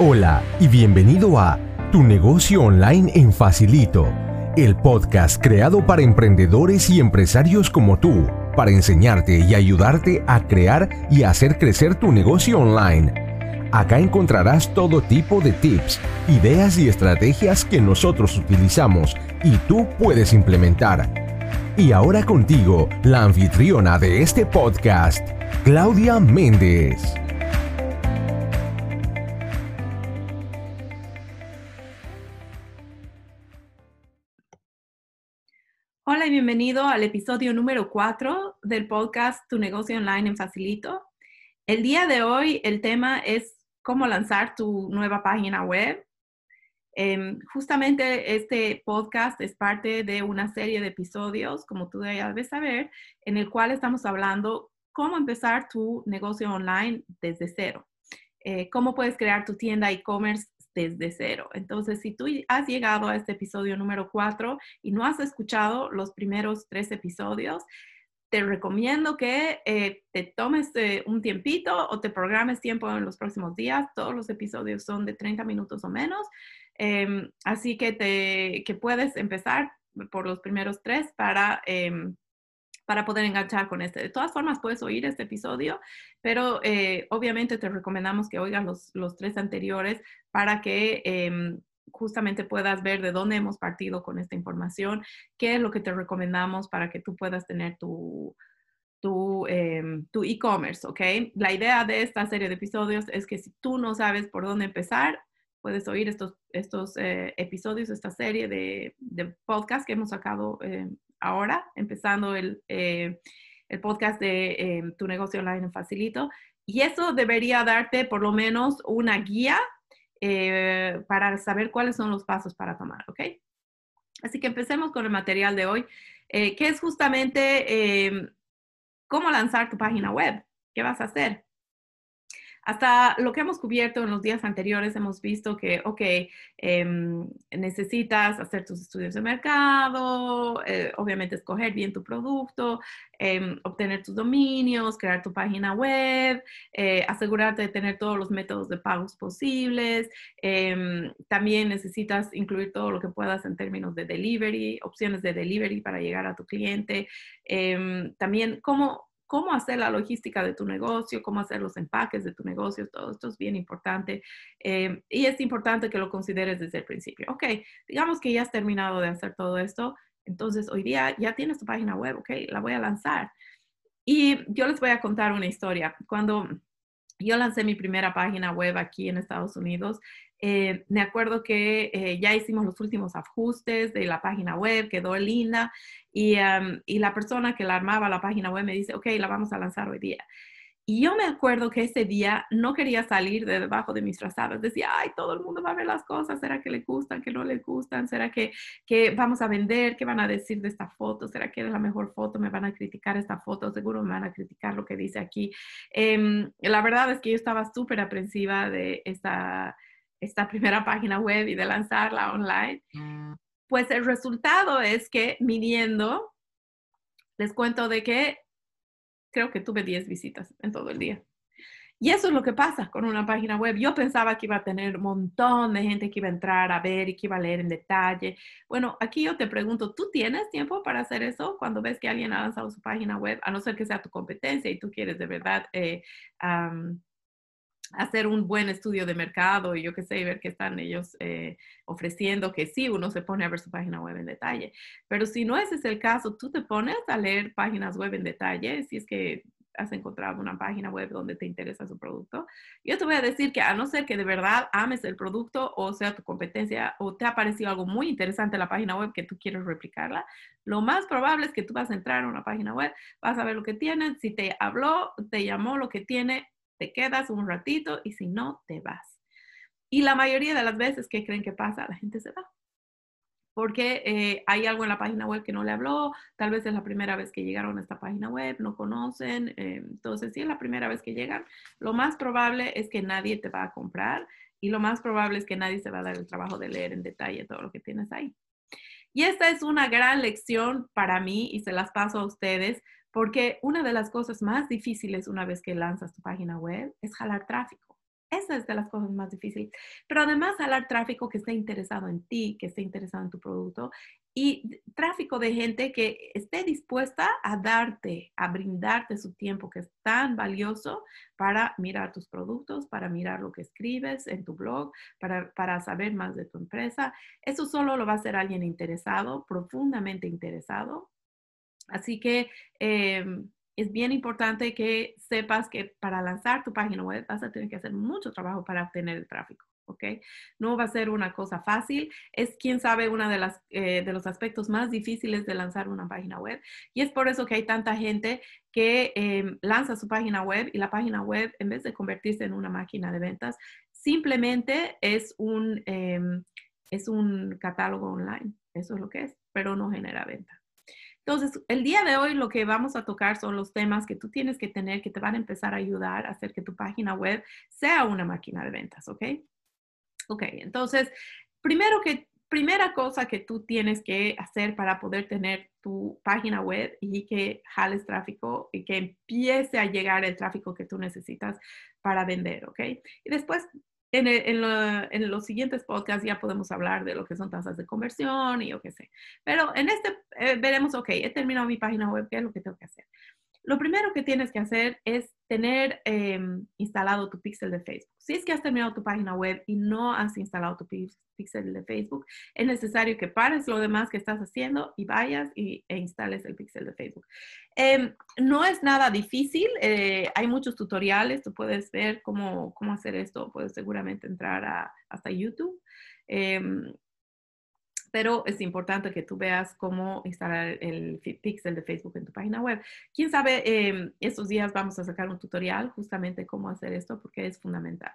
Hola y bienvenido a Tu negocio online en Facilito, el podcast creado para emprendedores y empresarios como tú, para enseñarte y ayudarte a crear y hacer crecer tu negocio online. Acá encontrarás todo tipo de tips, ideas y estrategias que nosotros utilizamos y tú puedes implementar. Y ahora contigo, la anfitriona de este podcast, Claudia Méndez. Bienvenido al episodio número 4 del podcast Tu negocio online en Facilito. El día de hoy el tema es cómo lanzar tu nueva página web. Em, justamente este podcast es parte de una serie de episodios, como tú ya debes saber, en el cual estamos hablando cómo empezar tu negocio online desde cero. Eh, cómo puedes crear tu tienda e-commerce desde cero. Entonces, si tú has llegado a este episodio número 4 y no has escuchado los primeros tres episodios, te recomiendo que eh, te tomes eh, un tiempito o te programes tiempo en los próximos días. Todos los episodios son de 30 minutos o menos. Em, así que, te, que puedes empezar por los primeros tres para em, para poder enganchar con este. De todas formas, puedes oír este episodio, pero eh, obviamente te recomendamos que oigas los, los tres anteriores para que em, justamente puedas ver de dónde hemos partido con esta información, qué es lo que te recomendamos para que tú puedas tener tu, tu, em, tu e-commerce, ¿ok? La idea de esta serie de episodios es que si tú no sabes por dónde empezar, puedes oír estos, estos eh, episodios, esta serie de, de podcast que hemos sacado eh, ahora, empezando el, eh, el podcast de eh, Tu negocio online en Facilito. Y eso debería darte por lo menos una guía eh, para saber cuáles son los pasos para tomar, ¿ok? Así que empecemos con el material de hoy, que es justamente cómo lanzar tu página web. ¿Qué vas a hacer? Hasta lo que hemos cubierto en los días anteriores, hemos visto que, ok, em, necesitas hacer tus estudios de mercado, eh, obviamente escoger bien tu producto, em, obtener tus dominios, crear tu página web, eh, asegurarte de tener todos los métodos de pagos posibles. Em, también necesitas incluir todo lo que puedas en términos de delivery, opciones de delivery para llegar a tu cliente. también cómo cómo hacer la logística de tu negocio, cómo hacer los empaques de tu negocio, todo esto es bien importante eh, y es importante que lo consideres desde el principio. Ok, digamos que ya has terminado de hacer todo esto, entonces hoy día ya tienes tu página web, ok, la voy a lanzar. Y yo les voy a contar una historia. Cuando yo lancé mi primera página web aquí en Estados Unidos, eh, me acuerdo que eh, ya hicimos los últimos ajustes de la página web, quedó linda y, y, la persona que la armaba la página web me dice, ok, la vamos a lanzar hoy día. Y yo me acuerdo que ese día no quería salir de debajo de mis trazadas. Decía, ay, todo el mundo va a ver las cosas. ¿Será que le gustan, que no le gustan? ¿Será que, que vamos a vender? ¿Qué van a decir de esta foto? ¿Será que es la mejor foto? ¿Me van a criticar esta foto? Seguro me van a criticar lo que dice aquí. Em, la verdad es que yo estaba súper aprensiva de esta esta primera página web y de lanzarla online, mm. pues el resultado es que midiendo, les cuento de que creo que tuve 10 visitas en todo el día. Y eso es lo que pasa con una página web. Yo pensaba que iba a tener un montón de gente que iba a entrar a ver y que iba a leer en detalle. Bueno, aquí yo te pregunto, ¿tú tienes tiempo para hacer eso cuando ves que alguien ha lanzado su página web, a no ser que sea tu competencia y tú quieres de verdad eh, hacer un buen estudio de mercado y yo qué sé, ver qué están ellos eh, ofreciendo, que sí, uno se pone a ver su página web en detalle. Pero si no ese es el caso, tú te pones a leer páginas web en detalle, si es que has encontrado una página web donde te interesa su producto. Yo te voy a decir que a no ser que de verdad ames el producto o sea tu competencia o te ha parecido algo muy interesante la página web que tú quieres replicarla, lo más probable es que tú vas a entrar a una página web, vas a ver lo que tiene, si te habló, te llamó lo que tiene, te quedas un ratito y si no, te vas. Y la mayoría de las veces, ¿qué creen que pasa? La gente se va. Porque eh, hay algo en la página web que no le habló, tal vez es la primera vez que llegaron a esta página web, no conocen. Eh, entonces, si es la primera vez que llegan, lo más probable es que nadie te va a comprar y lo más probable es que nadie se va a dar el trabajo de leer en detalle todo lo que tienes ahí. Y esta es una gran lección para mí y se las paso a ustedes porque una de las cosas más difíciles una vez que lanzas tu página web es jalar tráfico. Esa es de las cosas más difíciles. Pero además, hablar tráfico que esté interesado en ti, que esté interesado en tu producto y tráfico de gente que esté dispuesta a darte, a brindarte su tiempo, que es tan valioso para mirar tus productos, para mirar lo que escribes en tu blog, para, para saber más de tu empresa. Eso solo lo va a hacer alguien interesado, profundamente interesado. Así que em, es bien importante que sepas que para lanzar tu página web vas a tener que hacer mucho trabajo para obtener el tráfico. ¿ok? No va a ser una cosa fácil. Es, quién sabe, uno de, las, eh, de los aspectos más difíciles de lanzar una página web. Y es por eso que hay tanta gente que em, lanza su página web y la página web, en vez de convertirse en una máquina de ventas, simplemente es un, em, es un catálogo online. Eso es lo que es, pero no genera venta. Entonces, el día de hoy lo que vamos a tocar son los temas que tú tienes que tener que te van a empezar a ayudar a hacer que tu página web sea una máquina de ventas, ¿ok? Ok, entonces, primero que, primera cosa que tú tienes que hacer para poder tener tu página web y que jales tráfico y que empiece a llegar el tráfico que tú necesitas para vender, ¿ok? Y después en, los siguientes podcasts ya podemos hablar de lo que son tasas de conversión y yo qué sé. Pero en este eh, veremos, ok, he terminado mi página web, ¿qué es lo que tengo que hacer? Lo primero que tienes que hacer es tener em, instalado tu pixel de Facebook. Si es que has terminado tu página web y no has instalado tu pixel de Facebook, es necesario que pares lo demás que estás haciendo y vayas y, e instales el pixel de Facebook. Em, no es nada difícil, eh, hay muchos tutoriales, tú puedes ver cómo, cómo hacer esto, puedes seguramente entrar hasta YouTube. Em, pero es importante que tú veas cómo instalar el pixel de Facebook en tu página web. Quién sabe, eh, estos días vamos a sacar un tutorial justamente cómo hacer esto porque es fundamental.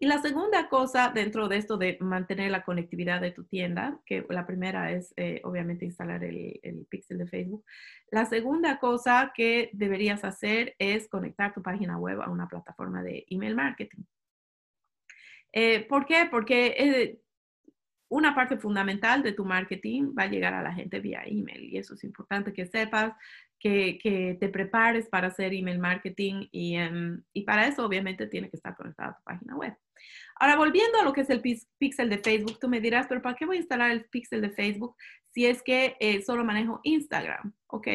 Y la segunda cosa dentro de esto de mantener la conectividad de tu tienda, que la primera es eh, obviamente instalar el, el pixel de Facebook. La segunda cosa que deberías hacer es conectar tu página web a una plataforma de email marketing. Eh, ¿Por qué? Porque eh, una parte fundamental de tu marketing va a llegar a la gente vía email y eso es importante que sepas, que, te prepares para hacer email marketing y, em, y, para eso obviamente tiene que estar conectada a tu página web. Ahora, volviendo a lo que es el pixel de Facebook, tú me dirás, pero ¿para qué voy a instalar el pixel de Facebook si es que eh, solo manejo Instagram? Ok,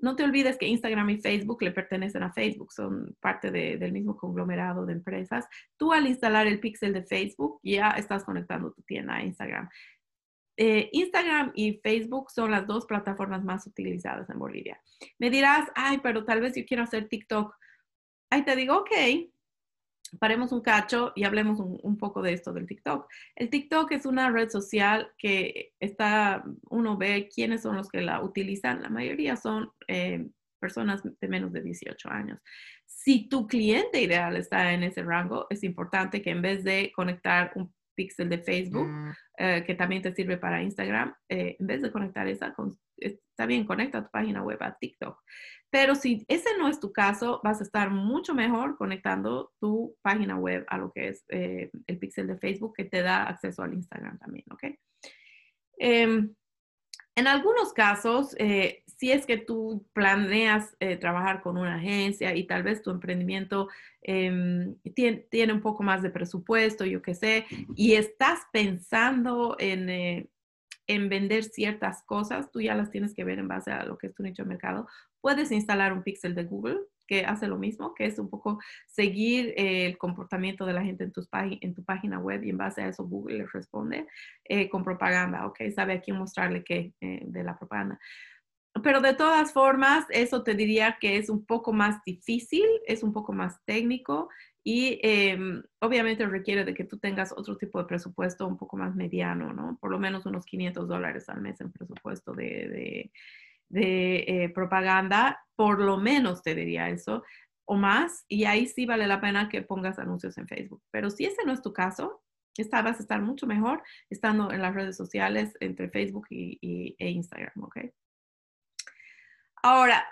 no te olvides que Instagram y Facebook le pertenecen a Facebook, son parte del mismo conglomerado de empresas. Tú al instalar el pixel de Facebook ya estás conectando tu tienda a Instagram. Eh, Instagram y Facebook son las dos plataformas más utilizadas en Bolivia. Me dirás, ay, pero tal vez yo quiero hacer TikTok. Ahí te digo, ok, paremos un cacho y hablemos un, poco de esto del TikTok. El TikTok es una red social que está, uno ve quiénes son los que la utilizan. La mayoría son eh, personas de menos de 18 años. Si tu cliente ideal está en ese rango, es importante que en vez de conectar un pixel de Facebook, mm. eh, que también te sirve para Instagram, eh, en vez de conectar esa, está bien, conecta tu página web a TikTok. Pero si ese no es tu caso, vas a estar mucho mejor conectando tu página web a lo que es eh, el pixel de Facebook que te da acceso al Instagram también, ¿ok? Em, en algunos casos, eh, si es que tú planeas eh, trabajar con una agencia y tal vez tu emprendimiento em, tiene, tiene, un poco más de presupuesto, yo qué sé, y estás pensando en en vender ciertas cosas, tú ya las tienes que ver en base a lo que es tu nicho de mercado. Puedes instalar un pixel de Google que hace lo mismo, que es un poco seguir el comportamiento de la gente en, tus en tu página web y en base a eso Google le responde eh, con propaganda, ¿ok? Sabe a quién mostrarle qué eh, de la propaganda. Pero de todas formas, eso te diría que es un poco más difícil, es un poco más técnico y em, obviamente requiere de que tú tengas otro tipo de presupuesto un poco más mediano, ¿no? Por lo menos unos 500 dólares al mes en presupuesto de, eh, propaganda, por lo menos te diría eso, o más, y ahí sí vale la pena que pongas anuncios en Facebook. Pero si ese no es tu caso, esta vas a estar mucho mejor estando en las redes sociales entre Facebook y, e Instagram, ¿ok? Ahora,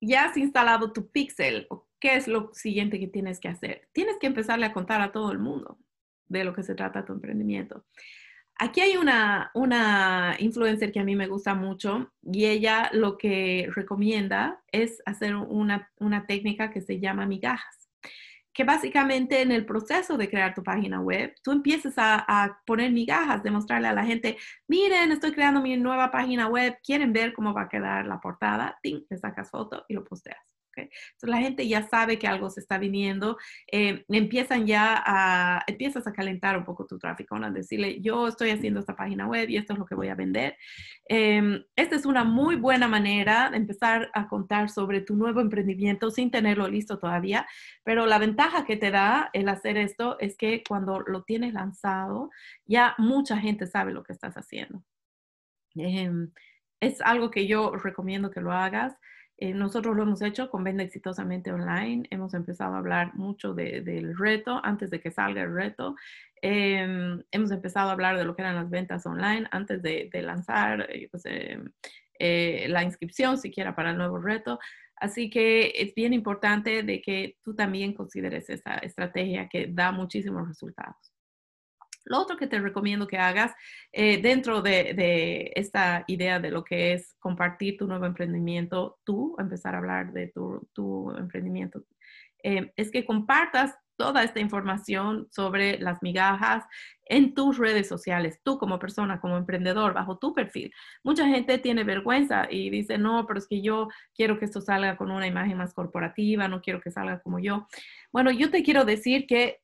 ya has instalado tu pixel, ¿qué es lo siguiente que tienes que hacer? Tienes que empezarle a contar a todo el mundo de lo que se trata tu emprendimiento. Aquí hay una, una influencer que a mí me gusta mucho y ella lo que recomienda es hacer una, una técnica que se llama migajas. que básicamente en el proceso de crear tu página web, tú empieces a, poner migajas, demostrarle a la gente, miren, estoy creando mi nueva página web, quieren ver cómo va a quedar la portada, ¡ting! le sacas foto y lo posteas. Entonces la gente ya sabe que algo se está viniendo, eh, empiezan ya a, empiezas a calentar un poco tu tráfico, ¿no? decirle, yo estoy haciendo esta página web y esto es lo que voy a vender. Em, esta es una muy buena manera de empezar a contar sobre tu nuevo emprendimiento sin tenerlo listo todavía, pero la ventaja que te da el hacer esto es que cuando lo tienes lanzado, ya mucha gente sabe lo que estás haciendo. Em, es algo que yo recomiendo que lo hagas. Eh, nosotros lo hemos hecho con Venda Exitosamente Online. Hemos empezado a hablar mucho del reto antes de que salga el reto. Em, hemos empezado a hablar de lo que eran las ventas online antes de, lanzar eh, pues, em, eh, la inscripción siquiera para el nuevo reto. Así que es bien importante de que tú también consideres esa estrategia que da muchísimos resultados. Lo otro que te recomiendo que hagas eh, dentro de, esta idea de lo que es compartir tu nuevo emprendimiento, tú, empezar a hablar de tu, emprendimiento, eh, es que compartas toda esta información sobre las migajas en tus redes sociales, tú como persona, como emprendedor, bajo tu perfil. Mucha gente tiene vergüenza y dice, no, pero es que yo quiero que esto salga con una imagen más corporativa, no quiero que salga como yo. Bueno, yo te quiero decir que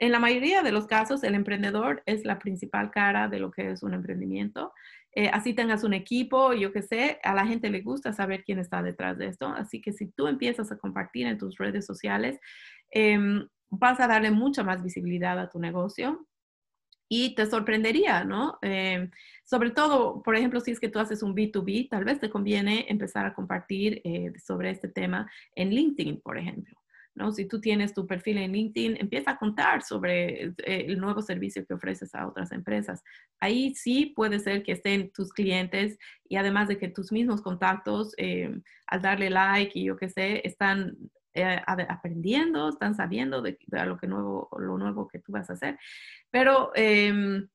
en la mayoría de los casos, el emprendedor es la principal cara de lo que es un emprendimiento. Eh, así tengas un equipo, yo qué sé, a la gente le gusta saber quién está detrás de esto. Así que si tú empiezas a compartir en tus redes sociales, em, vas a darle mucha más visibilidad a tu negocio y te sorprendería, ¿no? Em, sobre todo, por ejemplo, si es que tú haces un B2B, tal vez te conviene empezar a compartir eh, sobre este tema en LinkedIn, por ejemplo. ¿No? Si tú tienes tu perfil en LinkedIn, empieza a contar sobre eh, el nuevo servicio que ofreces a otras empresas. Ahí sí puede ser que estén tus clientes y además de que tus mismos contactos, eh, al darle like y yo qué sé, están eh, aprendiendo, están sabiendo de, lo, que nuevo, lo nuevo que tú vas a hacer. Pero em,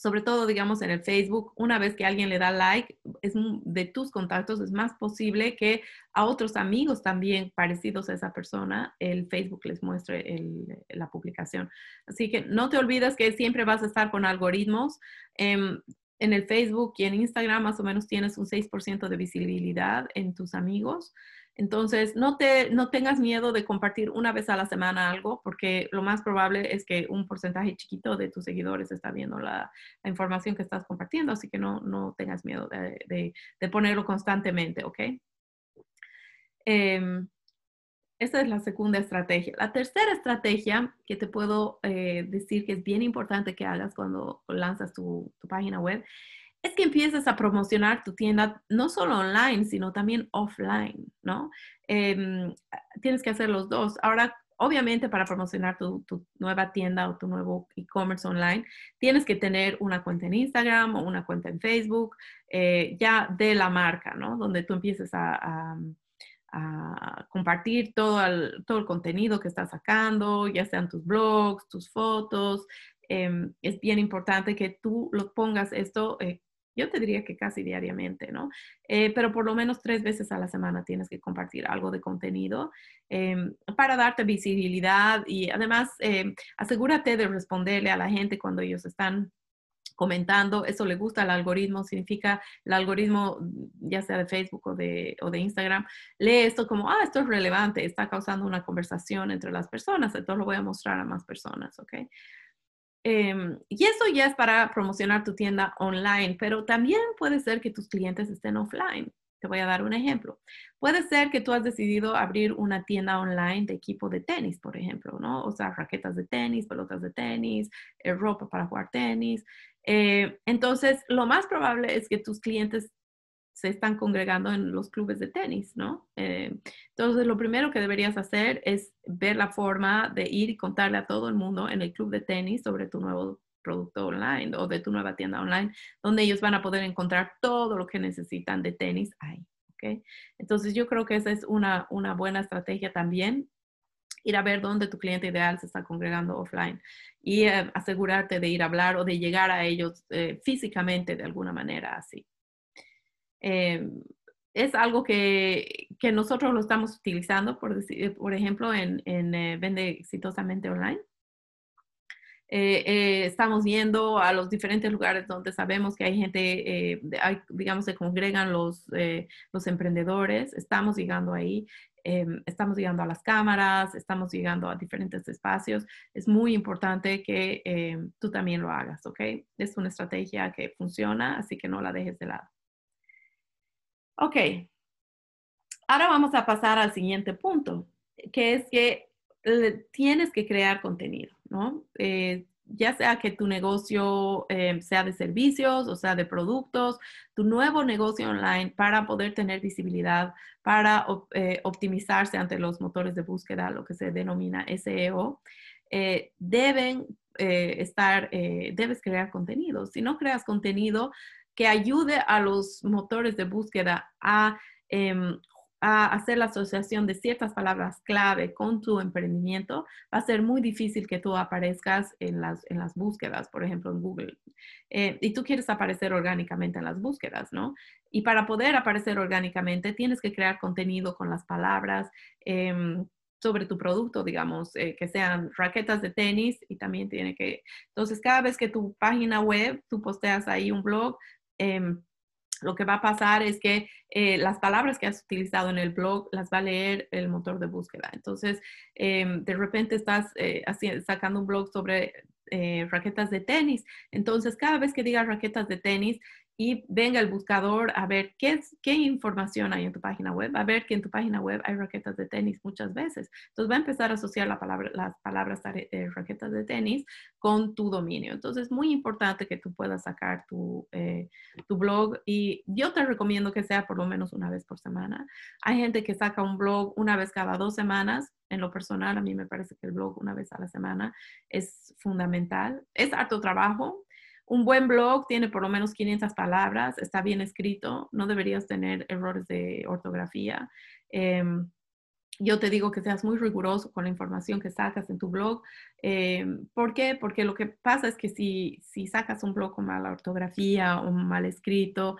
sobre todo, digamos, en el Facebook, una vez que alguien le da like, es de tus contactos, es más posible que a otros amigos también parecidos a esa persona, el Facebook les muestre la publicación. Así que no te olvides que siempre vas a estar con algoritmos. Em, en el Facebook y en Instagram más o menos tienes un 6% de visibilidad en tus amigos. Entonces, no, te, no tengas miedo de compartir una vez a la semana algo, porque lo más probable es que un porcentaje chiquito de tus seguidores está viendo la, información que estás compartiendo, así que no, no tengas miedo de, de, ponerlo constantemente, ¿ok? Eh, esa es la segunda estrategia. La tercera estrategia que te puedo eh, decir que es bien importante que hagas cuando lanzas tu, tu página web es que empieces a promocionar tu tienda no solo online, sino también offline, ¿no? Em, tienes que hacer los dos. Ahora, obviamente, para promocionar tu, nueva tienda o tu nuevo e-commerce online, tienes que tener una cuenta en Instagram o una cuenta en Facebook, eh, ya de la marca, ¿no? Donde tú empieces a, compartir todo el, todo el contenido que estás sacando, ya sean tus blogs, tus fotos. Em, es bien importante que tú lo pongas esto eh, yo te diría que casi diariamente, ¿no? Eh, pero por lo menos tres veces a la semana tienes que compartir algo de contenido em, para darte visibilidad y además em, asegúrate de responderle a la gente cuando ellos están comentando, eso le gusta al algoritmo, significa el algoritmo, ya sea de Facebook o de, o de Instagram, lee esto como, ah, esto es relevante, está causando una conversación entre las personas, entonces lo voy a mostrar a más personas, ¿ok? Em, y eso ya es para promocionar tu tienda online, pero también puede ser que tus clientes estén offline. Te voy a dar un ejemplo. Puede ser que tú has decidido abrir una tienda online de equipo de tenis, por ejemplo, ¿no? O sea, raquetas de tenis, pelotas de tenis, eh, ropa para jugar tenis. Eh, entonces, lo más probable es que tus clientes se están congregando en los clubes de tenis, ¿no? Eh, entonces, lo primero que deberías hacer es ver la forma de ir y contarle a todo el mundo en el club de tenis sobre tu nuevo producto online o de tu nueva tienda online, donde ellos van a poder encontrar todo lo que necesitan de tenis ahí, ¿ok? Entonces, yo creo que esa es una, una buena estrategia también, ir a ver dónde tu cliente ideal se está congregando offline y eh, asegurarte de ir a hablar o de llegar a ellos eh, físicamente de alguna manera así. Eh, es algo que, que, nosotros lo estamos utilizando, por, decir, por ejemplo, en, en eh, Vende Exitosamente Online. Eh, eh, estamos yendo a los diferentes lugares donde sabemos que hay gente, eh, hay, digamos, se congregan los, los emprendedores, estamos llegando ahí, estamos llegando a las cámaras, estamos llegando a diferentes espacios. Es muy importante que tú también lo hagas, ¿ok? Es una estrategia que funciona, así que no la dejes de lado. Ok, ahora vamos a pasar al siguiente punto, que es que tienes que crear contenido, ¿no? Eh, ya sea que tu negocio eh, sea de servicios o sea de productos, tu nuevo negocio online para poder tener visibilidad, para eh, optimizarse ante los motores de búsqueda, lo que se denomina SEO, deben estar, debes crear contenido. Si no creas contenido que ayude a los motores de búsqueda a em, a hacer la asociación de ciertas palabras clave con tu emprendimiento, va a ser muy difícil que tú aparezcas en las, en las búsquedas, por ejemplo, en Google. Eh, y tú quieres aparecer orgánicamente en las búsquedas, ¿no? Y para poder aparecer orgánicamente, tienes que crear contenido con las palabras. Em, sobre tu producto, digamos, eh, que sean raquetas de tenis y también tiene que, entonces cada vez que tu página web, tú posteas ahí un blog, em, lo que va a pasar es que eh, las palabras que has utilizado en el blog las va a leer el motor de búsqueda. Entonces, em, de repente estás eh, sacando un blog sobre eh, raquetas de tenis. Entonces, cada vez que digas raquetas de tenis, y venga el buscador a ver qué, qué información hay en tu página web, a ver que en tu página web hay raquetas de tenis muchas veces. Entonces va a empezar a asociar la palabra, las palabras eh, raquetas de tenis con tu dominio. Entonces es muy importante que tú puedas sacar tu, eh, tu blog y yo te recomiendo que sea por lo menos una vez por semana. Hay gente que saca un blog una vez cada dos semanas. En lo personal, a mí me parece que el blog una vez a la semana es fundamental. Es harto trabajo, un buen blog tiene por lo menos 500 palabras, está bien escrito, no deberías tener errores de ortografía. Em, yo te digo que seas muy riguroso con la información que sacas en tu blog. Em, ¿Por qué? Porque lo que pasa es que si, si sacas un blog con mala ortografía o mal escrito,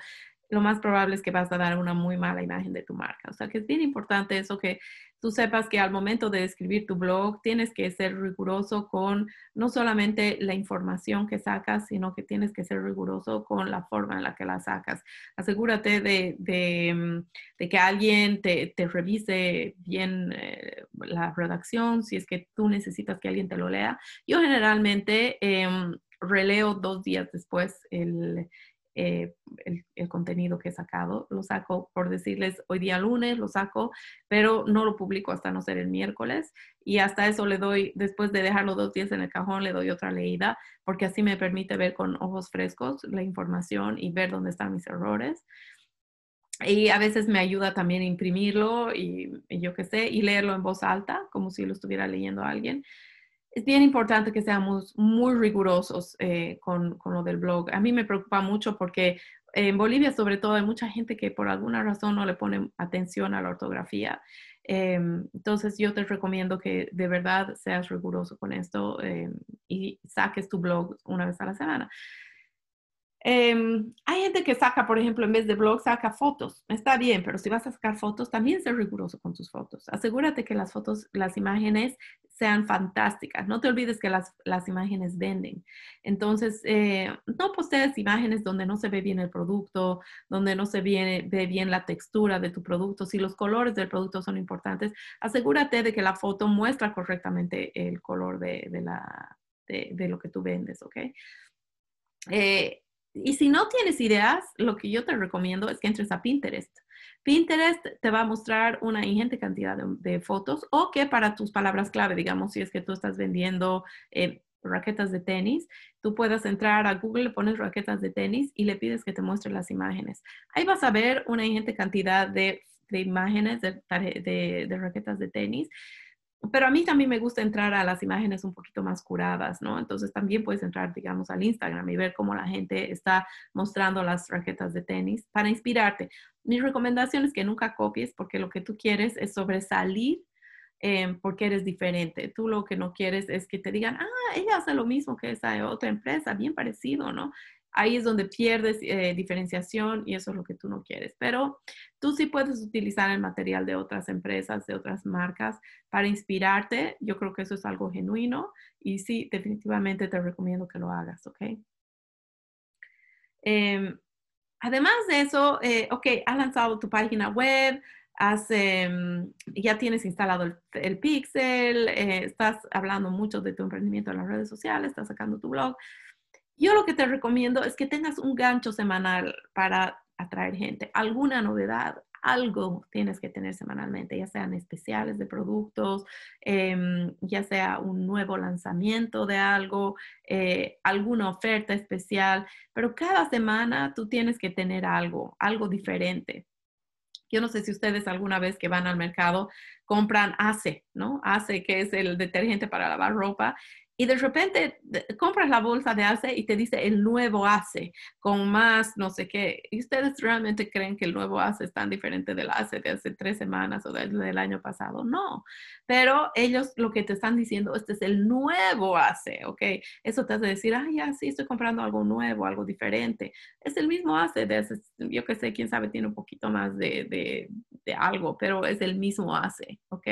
lo más probable es que vas a dar una muy mala imagen de tu marca. O sea que es bien importante eso que tú sepas que al momento de escribir tu blog tienes que ser riguroso con no solamente la información que sacas, sino que tienes que ser riguroso con la forma en la que la sacas. Asegúrate de, mm, que alguien te, te revise bien eh, la redacción, si es que tú necesitas que alguien te lo lea. Yo generalmente em, releo dos días después el, eh, el, contenido que he sacado. Lo saco, por decirles, hoy día lunes lo saco, pero no lo publico hasta no ser el miércoles. Y hasta eso le doy, después de dejarlo dos días en el cajón, le doy otra leída, porque así me permite ver con ojos frescos la información y ver dónde están mis errores. Y a veces me ayuda también imprimirlo y, yo qué sé, y leerlo en voz alta, como si lo estuviera leyendo alguien es bien importante que seamos muy rigurosos eh, con, con, lo del blog. A mí me preocupa mucho porque en Bolivia, sobre todo, hay mucha gente que por alguna razón no le pone atención a la ortografía. Em, entonces, yo te recomiendo que de verdad seas riguroso con esto em, y saques tu blog una vez a la semana. Em, hay gente que saca, por ejemplo, en vez de blog, saca fotos. Está bien, pero si vas a sacar fotos, también sé riguroso con tus fotos. Asegúrate que las fotos, las imágenes sean fantásticas. No te olvides que las, las imágenes venden. Entonces, eh, no postees imágenes donde no se ve bien el producto, donde no se ve, bien la textura de tu producto. Si los colores del producto son importantes, asegúrate de que la foto muestra correctamente el color de, de la, de, lo que tú vendes, ¿ok? Eh, y si no tienes ideas, lo que yo te recomiendo es que entres a Pinterest. Pinterest te va a mostrar una ingente cantidad de, fotos o que para tus palabras clave, digamos, si es que tú estás vendiendo eh, raquetas de tenis, tú puedas entrar a Google, le pones raquetas de tenis y le pides que te muestre las imágenes. Ahí vas a ver una ingente cantidad de, imágenes de, de raquetas de tenis pero a mí también me gusta entrar a las imágenes un poquito más curadas, ¿no? Entonces también puedes entrar, digamos, al Instagram y ver cómo la gente está mostrando las raquetas de tenis para inspirarte. Mi recomendación es que nunca copies porque lo que tú quieres es sobresalir eh, porque eres diferente. Tú lo que no quieres es que te digan, ah, ella hace lo mismo que esa otra empresa, bien parecido, ¿no? Ahí es donde pierdes eh, diferenciación y eso es lo que tú no quieres. Pero tú sí puedes utilizar el material de otras empresas, de otras marcas para inspirarte. Yo creo que eso es algo genuino y sí, definitivamente te recomiendo que lo hagas, ¿ok? Em, además de eso, eh, ok, has lanzado tu página web, em, ya tienes instalado el, Pixel, eh, estás hablando mucho de tu emprendimiento en las redes sociales, estás sacando tu blog. Yo lo que te recomiendo es que tengas un gancho semanal para atraer gente, alguna novedad, algo tienes que tener semanalmente, ya sean especiales de productos, em, ya sea un nuevo lanzamiento de algo, eh, alguna oferta especial, pero cada semana tú tienes que tener algo, algo diferente. Yo no sé si ustedes alguna vez que van al mercado compran ACE, ¿no? ACE, que es el detergente para lavar ropa, y de repente compras la bolsa de ACE y te dice el nuevo ACE con más no sé qué. ¿Y ustedes realmente creen que el nuevo ACE es tan diferente del ACE de hace tres semanas o del, año pasado? No. Pero ellos lo que te están diciendo, este es el nuevo ACE, ¿ok? Eso te hace decir, ah, ya sí, estoy comprando algo nuevo, algo diferente. Es el mismo ACE de hace, yo qué sé, quién sabe, tiene un poquito más de, de, de algo, pero es el mismo ACE, ¿ok?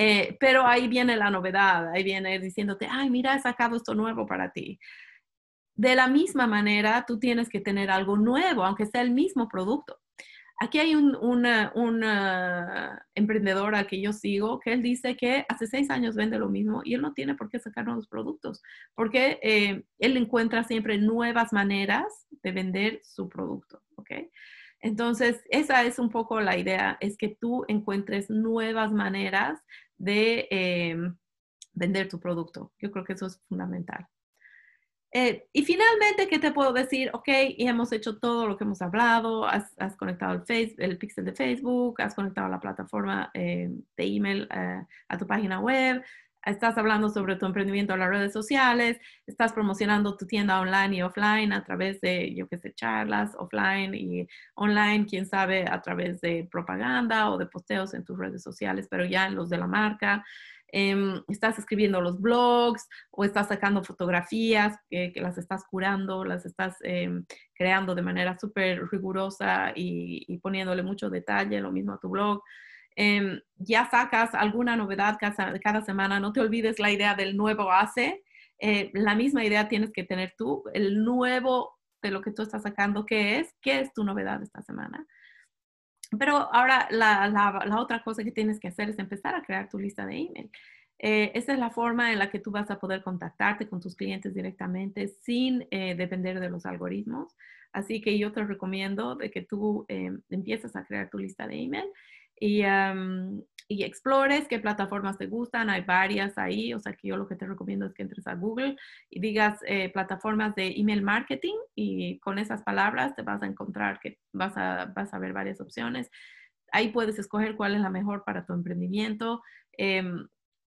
Eh, pero ahí viene la novedad, ahí viene diciéndote, ay, mira, he sacado esto nuevo para ti. De la misma manera, tú tienes que tener algo nuevo, aunque sea el mismo producto. Aquí hay un, una, una emprendedor al que yo sigo que él dice que hace seis años vende lo mismo y él no tiene por qué sacar nuevos productos, porque eh, él encuentra siempre nuevas maneras de vender su producto, ¿ok? Entonces, esa es un poco la idea, es que tú encuentres nuevas maneras de em, vender tu producto. Yo creo que eso es fundamental. Eh, y finalmente, ¿qué te puedo decir? Ok, y hemos hecho todo lo que hemos hablado, has, conectado el, el pixel de Facebook, has conectado la plataforma eh, de email eh, a tu página web, estás hablando sobre tu emprendimiento en las redes sociales, estás promocionando tu tienda online y offline a través de, yo qué sé, charlas offline y online, quién sabe, a través de propaganda o de posteos en tus redes sociales, pero ya en los de la marca. Em, estás escribiendo los blogs o estás sacando fotografías que, las estás curando, las estás em, creando de manera súper rigurosa y, y poniéndole mucho detalle, lo mismo a tu blog. Em, ya sacas alguna novedad cada, semana, no te olvides la idea del nuevo ACE. Eh, la misma idea tienes que tener tú, el nuevo de lo que tú estás sacando, ¿qué es? ¿Qué es tu novedad esta semana? Pero ahora la, la, otra cosa que tienes que hacer es empezar a crear tu lista de email. Eh, esa es la forma en la que tú vas a poder contactarte con tus clientes directamente sin eh, depender de los algoritmos. Así que yo te recomiendo de que tú em, empieces a crear tu lista de email y, y, explores qué plataformas te gustan. Hay varias ahí, o sea que yo lo que te recomiendo es que entres a Google y digas eh, plataformas de email marketing y con esas palabras te vas a encontrar que vas a, vas a ver varias opciones. Ahí puedes escoger cuál es la mejor para tu emprendimiento. Em,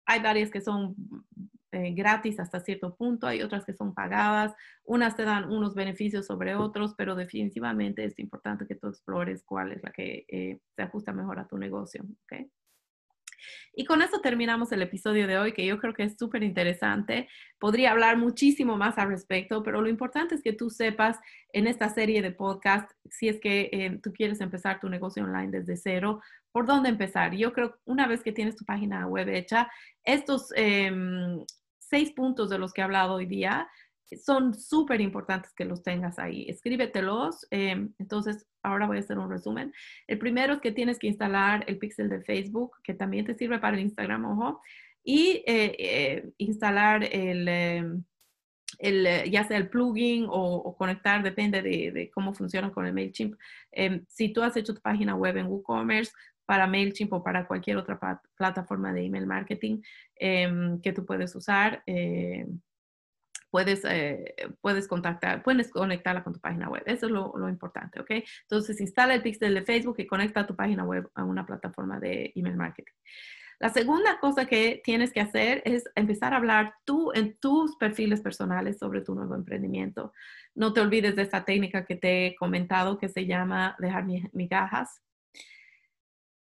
hay varias que son eh, gratis hasta cierto punto, hay otras que son pagadas, unas te dan unos beneficios sobre otros, pero definitivamente es importante que tú explores cuál es la que eh, se ajusta mejor a tu negocio. ¿okay? Y con eso terminamos el episodio de hoy, que yo creo que es súper interesante. Podría hablar muchísimo más al respecto, pero lo importante es que tú sepas en esta serie de podcast, si es que eh, tú quieres empezar tu negocio online desde cero, por dónde empezar. Yo creo que una vez que tienes tu página web hecha, estos em, seis puntos de los que he hablado hoy día son súper importantes que los tengas ahí. Escríbetelos. Em, entonces, ahora voy a hacer un resumen. El primero es que tienes que instalar el pixel de Facebook, que también te sirve para el Instagram, ojo, y eh, eh, instalar el, em, el, eh, ya sea el plugin o, conectar, depende de, cómo funciona con el MailChimp. Em, si tú has hecho tu página web en WooCommerce, para MailChimp o para cualquier otra plataforma de email marketing que tú puedes usar, puedes, eh, puedes contactar, puedes conectarla con tu página web. Eso es lo, lo, importante, ¿ok? Entonces, instala el pixel de Facebook y conecta tu página web a una plataforma de email marketing. La segunda cosa que tienes que hacer es empezar a hablar tú en tus perfiles personales sobre tu nuevo emprendimiento. No te olvides de esta técnica que te he comentado que se llama dejar migajas.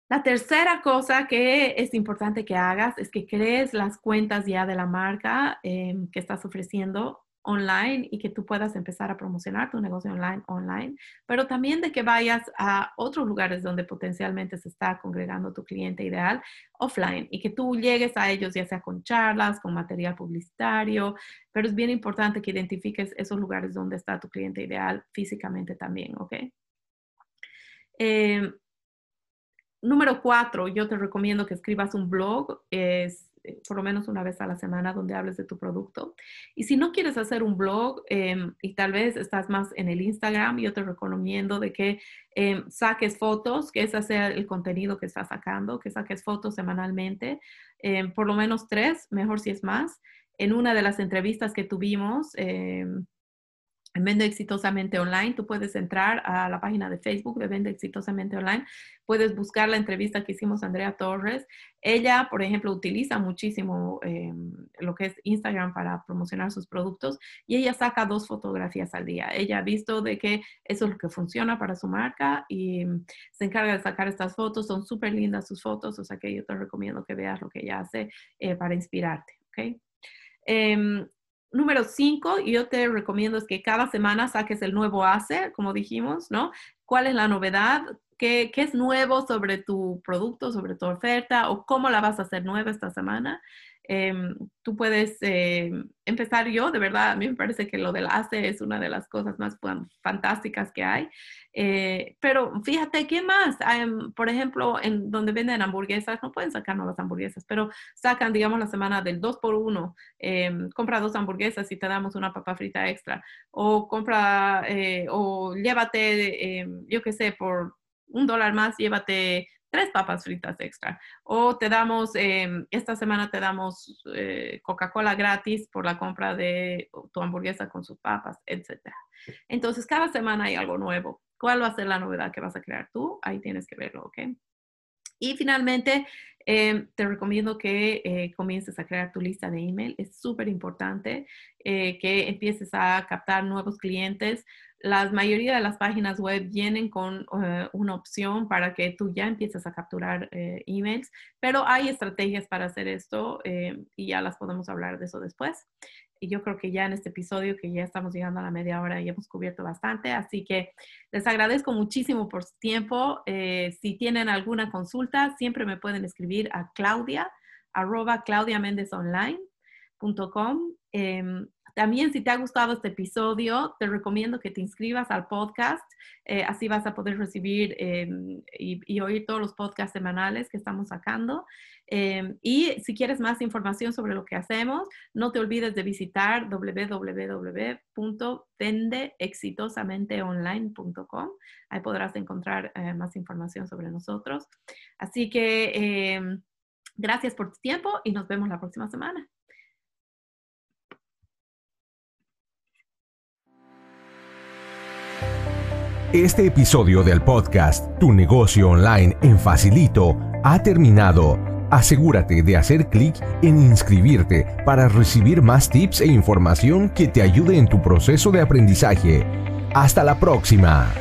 La tercera cosa que es importante que hagas es que crees las cuentas ya de la marca em, que estás ofreciendo online y que tú puedas empezar a promocionar tu negocio online online, pero también de que vayas a otros lugares donde potencialmente se está congregando tu cliente ideal offline y que tú llegues a ellos ya sea con charlas, con material publicitario, pero es bien importante que identifiques esos lugares donde está tu cliente ideal físicamente también, ¿ok? Eh, número cuatro, yo te recomiendo que escribas un blog, es eh, por lo menos una vez a la semana donde hables de tu producto. Y si no quieres hacer un blog em, y tal vez estás más en el Instagram, yo te recomiendo de que em, saques fotos, que ese sea el contenido que estás sacando, que saques fotos semanalmente, em, por lo menos tres, mejor si es más. En una de las entrevistas que tuvimos, en Vende Exitosamente Online, tú puedes entrar a la página de Facebook de Vende Exitosamente Online, puedes buscar la entrevista que hicimos a Andrea Torres. Ella, por ejemplo, utiliza muchísimo em, lo que es Instagram para promocionar sus productos y ella saca dos fotografías al día. Ella ha visto de que eso es lo que funciona para su marca y se encarga de sacar estas fotos. Son súper lindas sus fotos, o sea que yo te recomiendo que veas lo que ella hace eh, para inspirarte. ¿ok? Em, número cinco, yo te recomiendo es que cada semana saques el nuevo ACE, como dijimos, ¿no? ¿Cuál es la novedad? ¿Qué, ¿Qué, es nuevo sobre tu producto, sobre tu oferta o cómo la vas a hacer nueva esta semana? Em, tú puedes eh, empezar yo, de verdad, a mí me parece que lo del ACE es una de las cosas más fantásticas que hay. Eh, pero fíjate, ¿qué más? por ejemplo, en donde venden hamburguesas, no pueden sacar nuevas hamburguesas, pero sacan, digamos, la semana del 2 por 1 em, compra dos hamburguesas y te damos una papa frita extra. O compra, eh, o llévate, yo qué sé, por un dólar más, llévate tres papas fritas extra. O te damos, em, esta semana te damos eh, Coca-Cola gratis por la compra de tu hamburguesa con sus papas, etc. Entonces, cada semana hay algo nuevo. ¿Cuál va a ser la novedad que vas a crear tú? Ahí tienes que verlo, ¿ok? Y finalmente, em, te recomiendo que eh, comiences a crear tu lista de email. Es súper importante eh, que empieces a captar nuevos clientes la mayoría de las páginas web vienen con eh, una opción para que tú ya empieces a capturar eh, emails, pero hay estrategias para hacer esto eh, y ya las podemos hablar de eso después. Y yo creo que ya en este episodio, que ya estamos llegando a la media hora, ya hemos cubierto bastante, así que les agradezco muchísimo por su tiempo. si tienen alguna consulta, siempre me pueden escribir a claudia, arroba claudiamendezonline.com. También si te ha gustado este episodio, te recomiendo que te inscribas al podcast. Eh, así vas a poder recibir em, y, oír todos los podcasts semanales que estamos sacando. Em, y si quieres más información sobre lo que hacemos, no te olvides de visitar www.vendeexitosamenteonline.com. Ahí podrás encontrar eh, más información sobre nosotros. Así que em, gracias por tu tiempo y nos vemos la próxima semana. Este episodio del podcast Tu negocio online en Facilito ha terminado. Asegúrate de hacer clic en inscribirte para recibir más tips e información que te ayude en tu proceso de aprendizaje. Hasta la próxima.